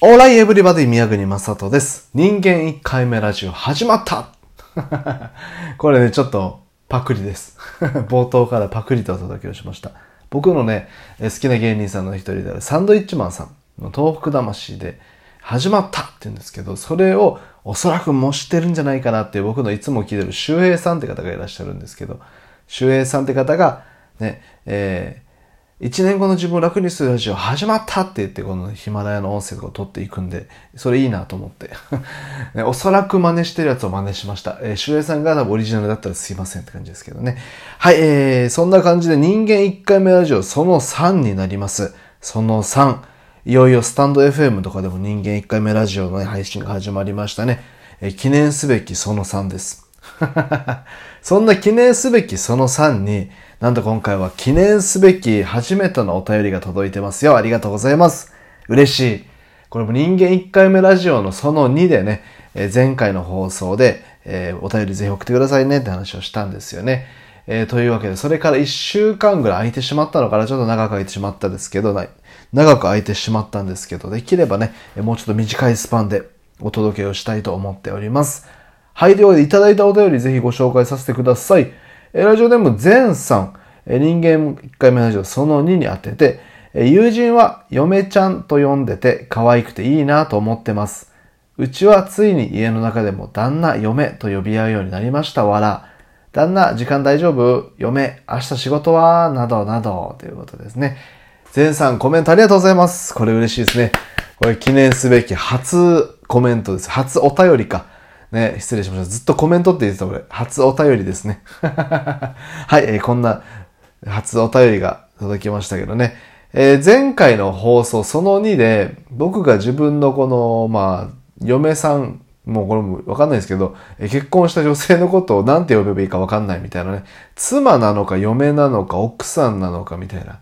オーライエブリバディ宮国正人です。人間1回目ラジオ始まった これね、ちょっとパクリです。冒頭からパクリとお届けをしました。僕のね、好きな芸人さんの一人であるサンドイッチマンさんの東北魂で始まったって言うんですけど、それをおそらく模してるんじゃないかなっていう僕のいつも聞いてる周平さんって方がいらっしゃるんですけど、周平さんって方がね、えー一年後の自分を楽にするラジオ始まったって言って、このヒマラヤの音声とかを撮っていくんで、それいいなと思って。ね、おそらく真似してるやつを真似しました。えー、周平さんが多分オリジナルだったらすいませんって感じですけどね。はい、えー、そんな感じで人間1回目ラジオその3になります。その3。いよいよスタンド FM とかでも人間1回目ラジオの、配信が始まりましたね。え、記念すべきその3です。そんな記念すべきその3に、なんと今回は記念すべき初めてのお便りが届いてますよ。ありがとうございます。嬉しい。これも人間1回目ラジオのその2でね、えー前回の放送で、えーお便りぜひ送ってくださいねって話をしたんですよね。えーというわけで、それから1週間ぐらい空いてしまったのかな。ちょっと長く空いてしまったですけど、ない長く空いてしまったんですけど、できればね、もうちょっと短いスパンでお届けをしたいと思っております。はい、というわけで、いただいたお便りぜひご紹介させてください。えラジオネーム、ゼンさん。え人間1回目のラジオその2に当てて、え友人は嫁ちゃんと呼んでて可愛くていいなと思ってます。うちはついに家の中でも旦那、嫁と呼び合うようになりました。わら。旦那、時間大丈夫？嫁、明日仕事は？などなどということですね。ゼンさんコメントありがとうございます。これ嬉しいですね。これ記念すべき初コメントです。初お便りか。ね、失礼しました。ずっとコメントって言ってた俺。初お便りですね。はい、えーこんな初お便りが届きましたけどね。えー前回の放送その2で、僕が自分のこの、まあ、嫁さん、もうこれもわかんないですけど、えー結婚した女性のことを何て呼べばいいかわかんないみたいなね。妻なのか嫁なのか奥さんなのかみたいな。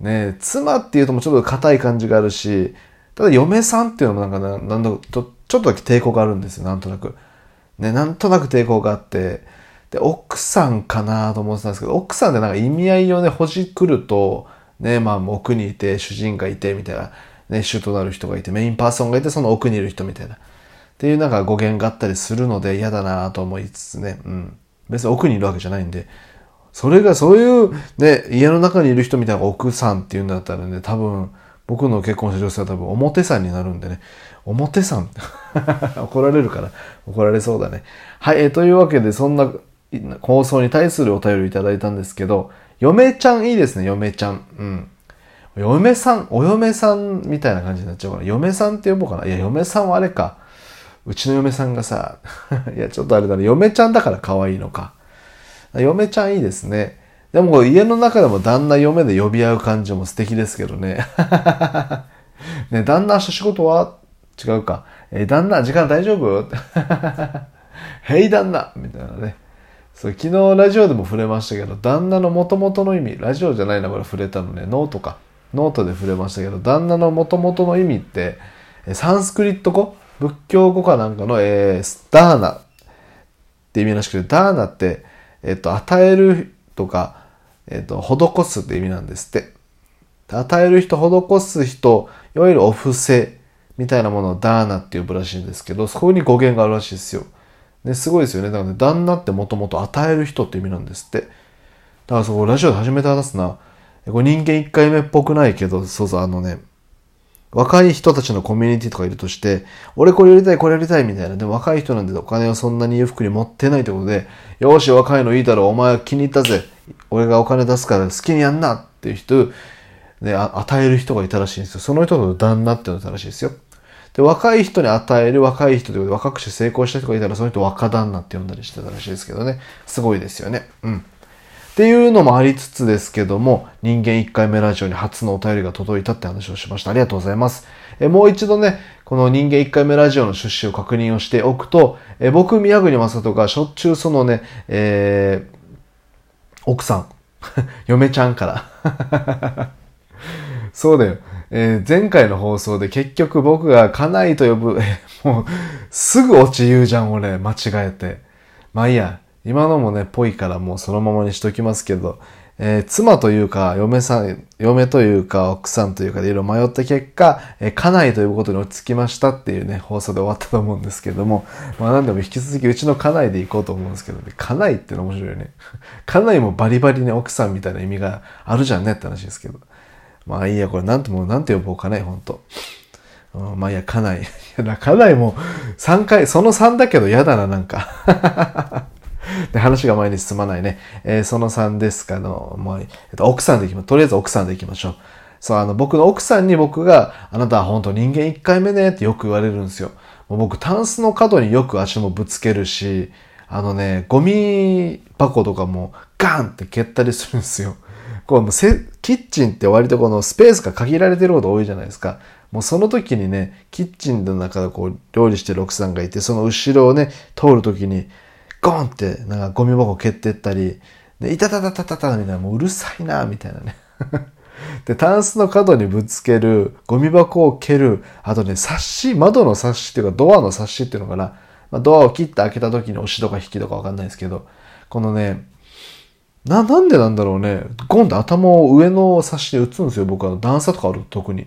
ね妻っていうともちょっと硬い感じがあるし、ただ嫁さんっていうのもなんかな、んだちょっとだけ抵抗があるんですよ、なんとなく。ね、なんとなく抵抗があって、で、奥さんかなと思ってたんですけど、奥さんってなんか意味合いをね、ほじくると、ね、まあ奥にいて、主人がいて、みたいな、ね、主となる人がいて、メインパーソンがいて、その奥にいる人みたいな。っていうなんか語源があったりするので嫌だなと思いつつね、うん。別に奥にいるわけじゃないんで、それがそういうね、家の中にいる人みたいな奥さんっていうんだったらね、多分、僕の結婚した女性は多分表さんになるんでね。表さん 怒られるから怒られそうだね。はい、えというわけでそんな放送に対するお便りをいただいたんですけど、嫁ちゃんいいですね、嫁ちゃん。うん。嫁さん、お嫁さんみたいな感じになっちゃうから、嫁さんって呼ぼうかな。いや、嫁さんはあれか。うちの嫁さんがさ、いや、ちょっとあれだね、嫁ちゃんだから可愛いのか。嫁ちゃんいいですね。でも家の中でも旦那嫁で呼び合う感じも素敵ですけどね。ね、旦那明日仕事は？違うか。えー旦那時間大丈夫？へい旦那みたいなね。そう、昨日ラジオでも触れましたけど、旦那の元々の意味、ラジオじゃないな、これ触れたのね、ノートか。ノートで触れましたけど、旦那の元々の意味って、サンスクリット語？仏教語かなんかの、えー、ダーナって意味らしくて、ダーナって、えっ、と、与えるとか、えっ、と、施すって意味なんですって。与える人、施す人、いわゆるお布施みたいなものをダーナって呼ぶらしいんですけど、そこに語源があるらしいですよ。ね、すごいですよね。だからね、旦那ってもともと与える人って意味なんですって。だからそこラジオで初めて話すな。これ人間一回目っぽくないけど、そうそう、あのね、若い人たちのコミュニティとかいるとして、俺これやりたい、これやりたいみたいな。でも若い人なんでお金をそんなに裕福に持ってないってことで、よし、若いのいいだろう、お前は気に入ったぜ。俺がお金出すから好きにやんなっていう人、ね、与える人がいたらしいんですよ。その人の旦那っていうのたらしいですよ。で、若い人に与える若い人ということで、若くして成功した人がいたら、その人若旦那って呼んだりしてたらしいですけどね。すごいですよね。うん。っていうのもありつつですけども、人間1回目ラジオに初のお便りが届いたって話をしました。ありがとうございます。えもう一度ね、この人間1回目ラジオの趣旨を確認をしておくと、え僕、宮国正人がしょっちゅうそのね、えー奥さん、嫁ちゃんから、そうだよ。えー前回の放送で結局僕が家内と呼ぶ、えもう、すぐ落ち言うじゃん、俺、間違えて。まあいいや。今のもね、ぽいからもうそのままにしときますけど、えー、妻というか、嫁さん、嫁というか、奥さんというかでいろいろ迷った結果、えー、家内ということに落ち着きましたっていうね、放送で終わったと思うんですけども、まあなんでも引き続きうちの家内で行こうと思うんですけどね、家内っての面白いよね。家内もバリバリね、奥さんみたいな意味があるじゃんねって話ですけど。まあいいや、これなんても、なんて呼ぼうかね、ほんと。うん、まあいや、家内。家内も3回、その3だけど嫌だな、なんか。で、話が前に進まないね。えー、その3ですかの、もう、えっと、奥さんでいきまとりあえず奥さんでいきましょう。そう、あの、僕の奥さんに僕が、あなたは本当人間1回目ねってよく言われるんですよ。もう僕、タンスの角によく足もぶつけるし、あのね、ゴミ箱とかもガンって蹴ったりするんですよ。こうもうせキッチンって割とこのスペースが限られてること多いじゃないですか。もうその時にね、キッチンの中でこう料理してる奥さんがいて、その後ろをね、通る時に、ゴンって、なんかゴミ箱蹴ってったり、で、いたたたたたたみたいな、もううるさいな、みたいなね。で、タンスの角にぶつける、ゴミ箱を蹴る、あとね、サッシ、窓のサッシっていうか、ドアのサッシっていうのかな。まあ、ドアを切って開けた時に押しとか引きとかわかんないですけど、このね、な、なんでなんだろうね。ゴンって頭を上のサッシに打つんですよ。僕は段差とかある特に。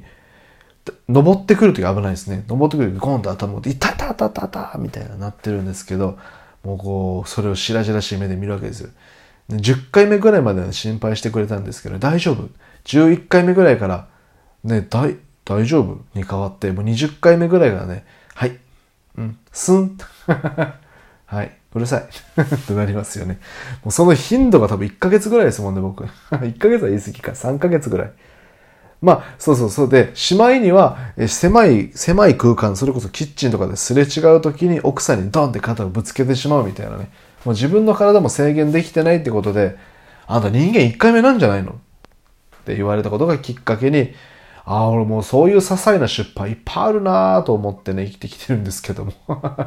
登ってくるとき危ないですね。登ってくるときゴンって頭を、いたたたたたみたいななってるんですけど、もうこう、それをしらじらしい目で見るわけですよ。10回目ぐらいまで心配してくれたんですけど、大丈夫 ?11 回目ぐらいから、ね、大、大丈夫に変わって、もう20回目ぐらいからね、はい、うん、すん、はい、うるさい ってなりますよね。もうその頻度が多分1ヶ月ぐらいですもんね、僕。1ヶ月は言い過ぎか、3ヶ月ぐらい。まあ、そうそうそう。で、しまいには、え狭い、狭い空間、それこそキッチンとかですれ違う時に奥さんにドンって肩をぶつけてしまうみたいなね。もう自分の体も制限できてないってことで、あんた人間1回目なんじゃないの？って言われたことがきっかけに、ああ、俺もうそういう些細な失敗いっぱいあるなぁと思ってね、生きてきてるんですけども。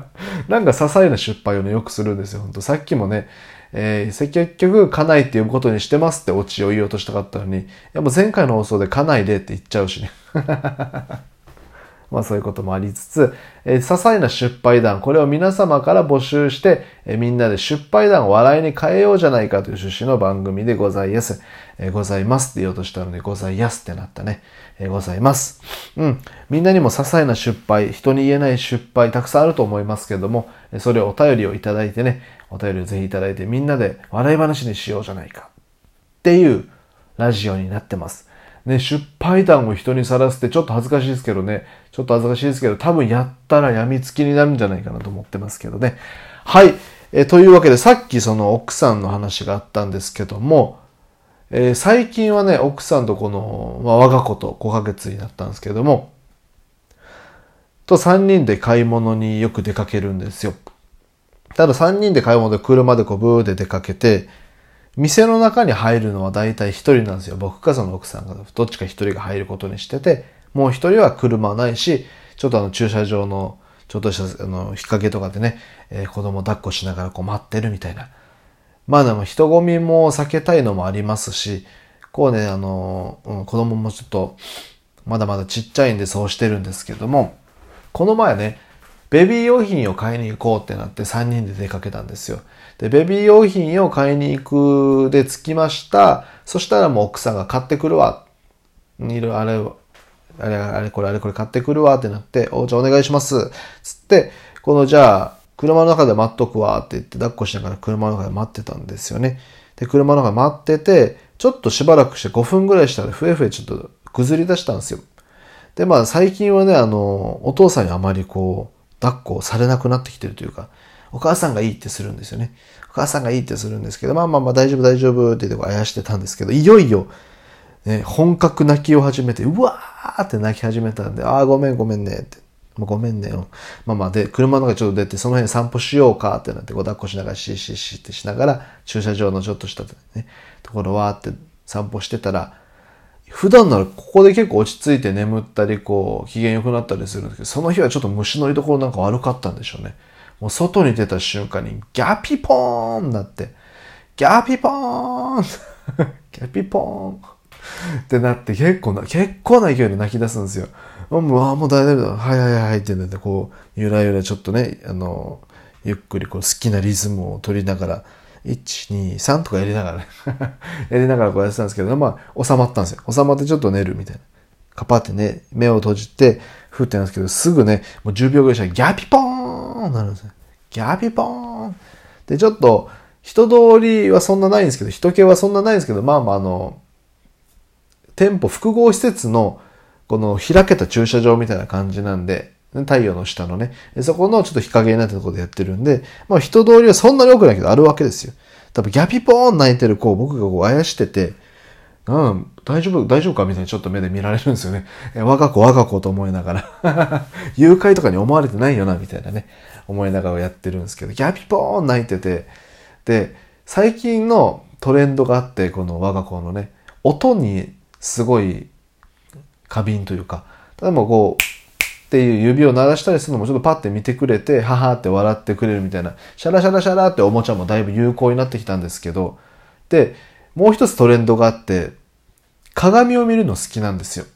なんか些細な失敗をね、よくするんですよ。ほんとさっきもね、えー、結局、家内って呼ぶことにしてますってオチを言おうとしたかったのに、いやもう前回の放送で家内でって言っちゃうしね。まあそういうこともありつつ、えー、些細な失敗談、これを皆様から募集して、えー、みんなで失敗談を笑いに変えようじゃないかという趣旨の番組でございます。えー、ございますって言おうとしたので、ございやすってなったね。えー、ございます。うん。みんなにも些細な失敗、人に言えない失敗、たくさんあると思いますけども、それをお便りをいただいてね、お便りをぜひいただいてみんなで笑い話にしようじゃないか。っていうラジオになってます。ね、失敗談を人にさらすってちょっと恥ずかしいですけどね、ちょっと恥ずかしいですけど、多分やったら病みつきになるんじゃないかなと思ってますけどね。はい。えというわけで、さっきその奥さんの話があったんですけども、えー、最近はね、奥さんとこの、まあ、我が子と5ヶ月になったんですけども、と3人で買い物によく出かけるんですよ。ただ3人で買い物で車でこうブーで出かけて、店の中に入るのは大体一人なんですよ。僕かその奥さんが、どっちか一人が入ることにしてて、もう一人は車ないし、ちょっとあの駐車場のちょっとしたあの引っ掛けとかでね、えー、子供抱っこしながらこう待ってるみたいな。まあでも人混みも避けたいのもありますし、こうね、あの、うん、子供もちょっと、まだまだちっちゃいんでそうしてるんですけども、この前ね、ベビー用品を買いに行こうってなって3人で出かけたんですよ。で、ベビー用品を買いに行くで着きました。そしたらもう奥さんが買ってくるわ。いる、あれ、あれ、あれ、これ、あれ、これ買ってくるわってなって、お、じゃあお願いします。つって、このじゃあ、車の中で待っとくわって言って抱っこしながら車の中で待ってたんですよね。で、車の中で待ってて、ちょっとしばらくして5分ぐらいしたら、ふえふえちょっと崩り出したんですよ。で、まあ最近はね、あの、お父さんにあまりこう、抱っこされなくなってきてるというか、お母さんがいいってするんですよね。お母さんがいいってするんですけど、まあまあまあ大丈夫大丈夫って言ってあやしてたんですけど、いよいよ、ね、本格泣きを始めて、うわーって泣き始めたんで、ああ、ごめんごめんねって。もうごめんねよ。まあまあで、車の中ちょっと出て、その辺散歩しようかってなって、こう抱っこしながらシーシーシーってしながら、駐車場のちょっとしたね、ところわーって散歩してたら、普段ならここで結構落ち着いて眠ったり、こう、機嫌良くなったりするんですけど、その日はちょっと虫の居所なんか悪かったんでしょうね。もう外に出た瞬間に、ギャピポーンなって、ギャピポーン ギャピポーンってなって結構な、結構な勢いで泣き出すんですよ。もう、あもう大丈夫だ。はいはいはいってなって、こう、ゆらゆらちょっとね、あの、ゆっくりこう好きなリズムを取りながら、1、2、3とかやりながら やりながらこうやってたんですけど、まあ、収まったんですよ。収まってちょっと寝るみたいな。カパってね、目を閉じて、ふってなんですけど、すぐね、もう10秒ぐらいしたらギャピポーンなるんですよ。ギャピポーンで、ちょっと、人通りはそんなないんですけど、人気はそんなないんですけど、まあまああの、店舗複合施設のこの開けた駐車場みたいな感じなんで、太陽の下のね、そこのちょっと日陰になったところでやってるんで、まあ人通りはそんなに多くないけどあるわけですよ。多分ギャピポーン泣いてる子を僕がこうあやしてて、うん、大丈夫、大丈夫かみたいにちょっと目で見られるんですよね。え我が子、我が子と思いながら。誘拐とかに思われてないよな、みたいなね、思いながらやってるんですけど、ギャピポーン泣いてて、で、最近のトレンドがあって、この我が子のね、音にすごい過敏というか、例えばこう、っていう指を鳴らしたりするのもちょっとパッて見てくれて、ははって笑ってくれるみたいな、シャラシャラシャラっておもちゃもだいぶ有効になってきたんですけど、で、もう一つトレンドがあって、鏡を見るの好きなんですよ。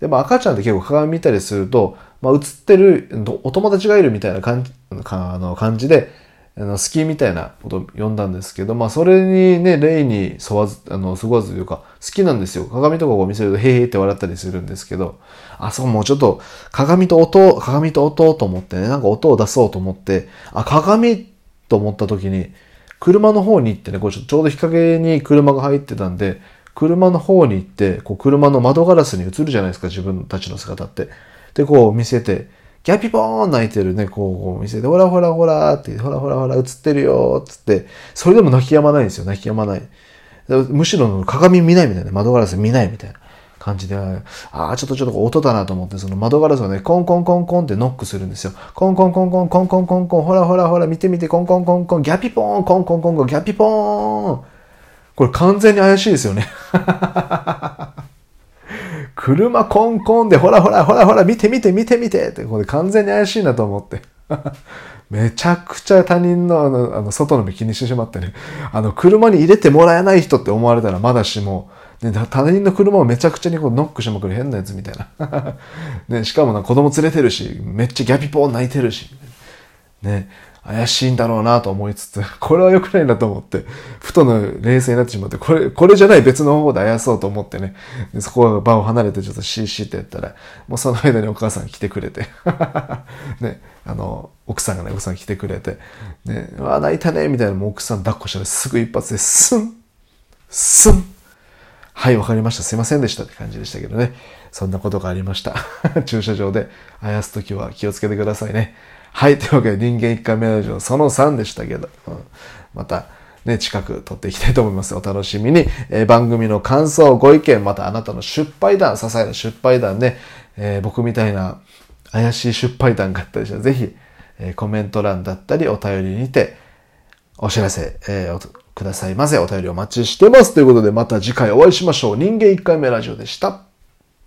でも赤ちゃんって結構鏡見たりすると、まあ、映ってるお友達がいるみたいな感じあの感じで、あの好きみたいなことを読んだんですけど、まあそれにね、例に沿わず、あの、そぐわずというか、好きなんですよ。鏡とかを見せると、へーへーって笑ったりするんですけど、あ、そう、もうちょっと、鏡と音、鏡と音と思ってね、なんか音を出そうと思って、あ、鏡と思った時に、車の方に行ってね、こうちょうど日陰に車が入ってたんで、車の方に行って、こう車の窓ガラスに映るじゃないですか、自分たちの姿って。で、こう見せて、ギャピポーン泣いてるね、こう見せて、ほらほらほらって、ほらほらほら映ってるよ、つって、それでも泣き止まないんですよ、泣き止まない。むしろ鏡見ないみたいな、窓ガラス見ないみたいな感じで、ああ、ちょっとちょっと音だなと思って、その窓ガラスをね、コンコンコンコンってノックするんですよ。コンコンコンコンコンコンコンコン、ほらほらほら、見て見て、コンコンコンコン、ギャピポーン、コンコンコンコン、ギャピポーン。これ完全に怪しいですよね。車コンコンで、ほらほらほらほら、見て見て見て見てって、これ完全に怪しいなと思って。めちゃくちゃ他人のあの、あの、外の目気にしてしまってね。あの、車に入れてもらえない人って思われたらまだしも、ね、他人の車をめちゃくちゃにこうノックしまくる変なやつみたいな。ね、しかもな子供連れてるし、めっちゃギャピポー泣いてるし。ね、怪しいんだろうなと思いつつ、これは良くないなと思って、ふとの冷静になってしまって、これ、これじゃない別の方法で怪そうと思ってね、でそこが場を離れてちょっとシーシーってやったら、もうその間にお母さん来てくれて、ね、あの、奥さんがね、奥さん来てくれて、ね、うわ、泣いたね、みたいなもう奥さん抱っこしたらすぐ一発で、スンスンはい、わかりました。すいませんでしたって感じでしたけどね。そんなことがありました。駐車場であやすときは気をつけてくださいね。はい。というわけで、人間一回目ラジオその3でしたけど、うん、また、ね、近く撮っていきたいと思います。お楽しみに。えー、番組の感想、ご意見、またあなたの出敗談、些細な出敗談ね、えー、僕みたいな怪しい出敗談があったりしたら、ぜひ、えー、コメント欄だったり、お便りにて、お知らせ、えー、くださいませ。お便りお待ちしてます。ということで、また次回お会いしましょう。人間1回目ラジオでした。